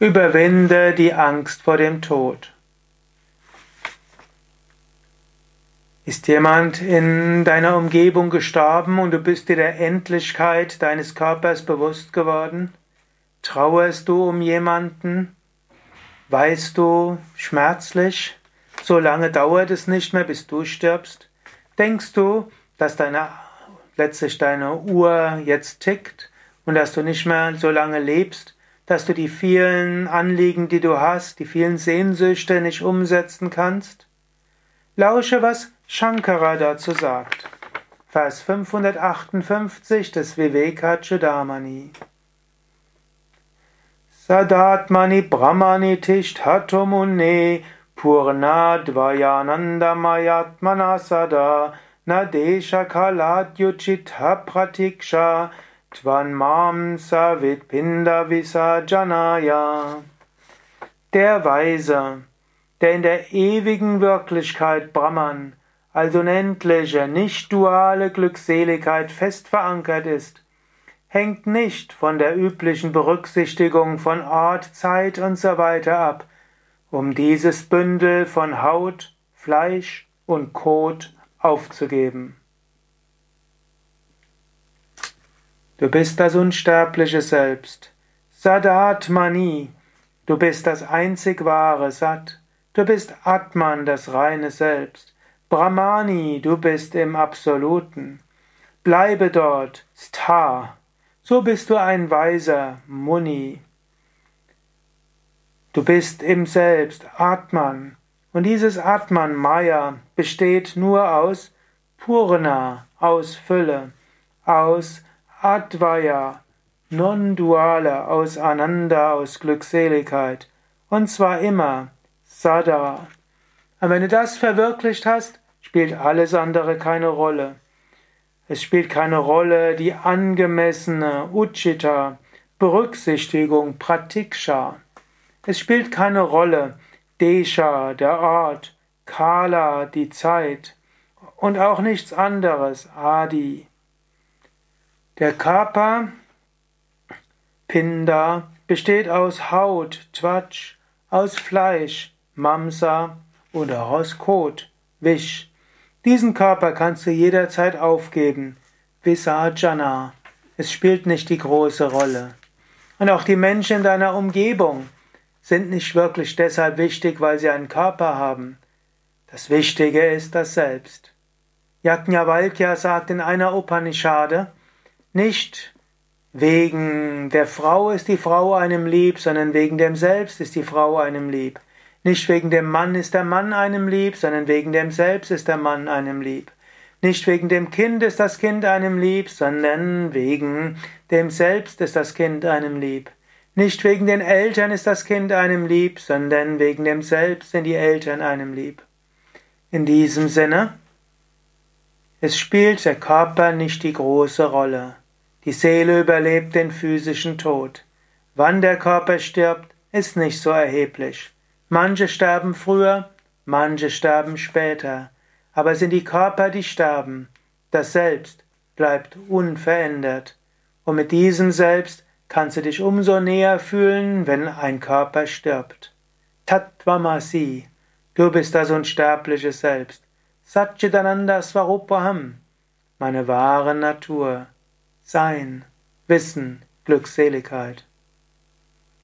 Überwinde die Angst vor dem Tod. Ist jemand in deiner Umgebung gestorben und du bist dir der Endlichkeit deines Körpers bewusst geworden? Trauerst du um jemanden? Weißt du schmerzlich, so lange dauert es nicht mehr, bis du stirbst? Denkst du, dass deine, letztlich deine Uhr jetzt tickt und dass du nicht mehr so lange lebst? Dass du die vielen Anliegen, die du hast, die vielen Sehnsüchte nicht umsetzen kannst? Lausche, was Shankara dazu sagt. Vers 558 des Vivekachudamani. Sadatmani Brahmani Tishthatumune Purnadvayanandamayatmana Sada Nadesha Kaladyuchitha Pratiksha Tvan mam savit pinda visajanaya. Der Weise, der in der ewigen Wirklichkeit Brahman, also unendliche, nicht duale Glückseligkeit fest verankert ist, hängt nicht von der üblichen Berücksichtigung von Ort, Zeit und so weiter ab, um dieses Bündel von Haut, Fleisch und Kot aufzugeben. Du bist das unsterbliche Selbst. Sadatmani. Du bist das einzig wahre Sat. Du bist Atman, das reine Selbst. Brahmani, du bist im Absoluten. Bleibe dort, Stha. So bist du ein weiser Muni. Du bist im Selbst, Atman. Und dieses Atman, Maya, besteht nur aus Purna, aus Fülle, aus Advaya, non-duale aus Ananda, aus Glückseligkeit. Und zwar immer, Sada. Und wenn du das verwirklicht hast, spielt alles andere keine Rolle. Es spielt keine Rolle die angemessene Uchita, Berücksichtigung, Pratiksha. Es spielt keine Rolle Desha, der Ort, Kala, die Zeit und auch nichts anderes, Adi. Der Körper, Pinda, besteht aus Haut, Twatsch, aus Fleisch, Mamsa oder aus Kot, Wisch. Diesen Körper kannst du jederzeit aufgeben, Visajana. Es spielt nicht die große Rolle. Und auch die Menschen in deiner Umgebung sind nicht wirklich deshalb wichtig, weil sie einen Körper haben. Das Wichtige ist das Selbst. Yajnavalkya sagt in einer Upanishade, nicht wegen der Frau ist die Frau einem lieb, sondern wegen dem Selbst ist die Frau einem lieb. Nicht wegen dem Mann ist der Mann einem lieb, sondern wegen dem Selbst ist der Mann einem lieb. Nicht wegen dem Kind ist das Kind einem lieb, sondern wegen dem Selbst ist das Kind einem lieb. Nicht wegen den Eltern ist das Kind einem lieb, sondern wegen dem Selbst sind die Eltern einem lieb. In diesem Sinne, es spielt der Körper nicht die große Rolle. Die Seele überlebt den physischen Tod. Wann der Körper stirbt, ist nicht so erheblich. Manche sterben früher, manche sterben später. Aber es sind die Körper, die sterben. Das Selbst bleibt unverändert. Und mit diesem Selbst kannst du dich umso näher fühlen, wenn ein Körper stirbt. Tatvamasi, du bist das unsterbliche Selbst. Satchitananda Swarupaham, meine wahre Natur. Sein, Wissen, Glückseligkeit.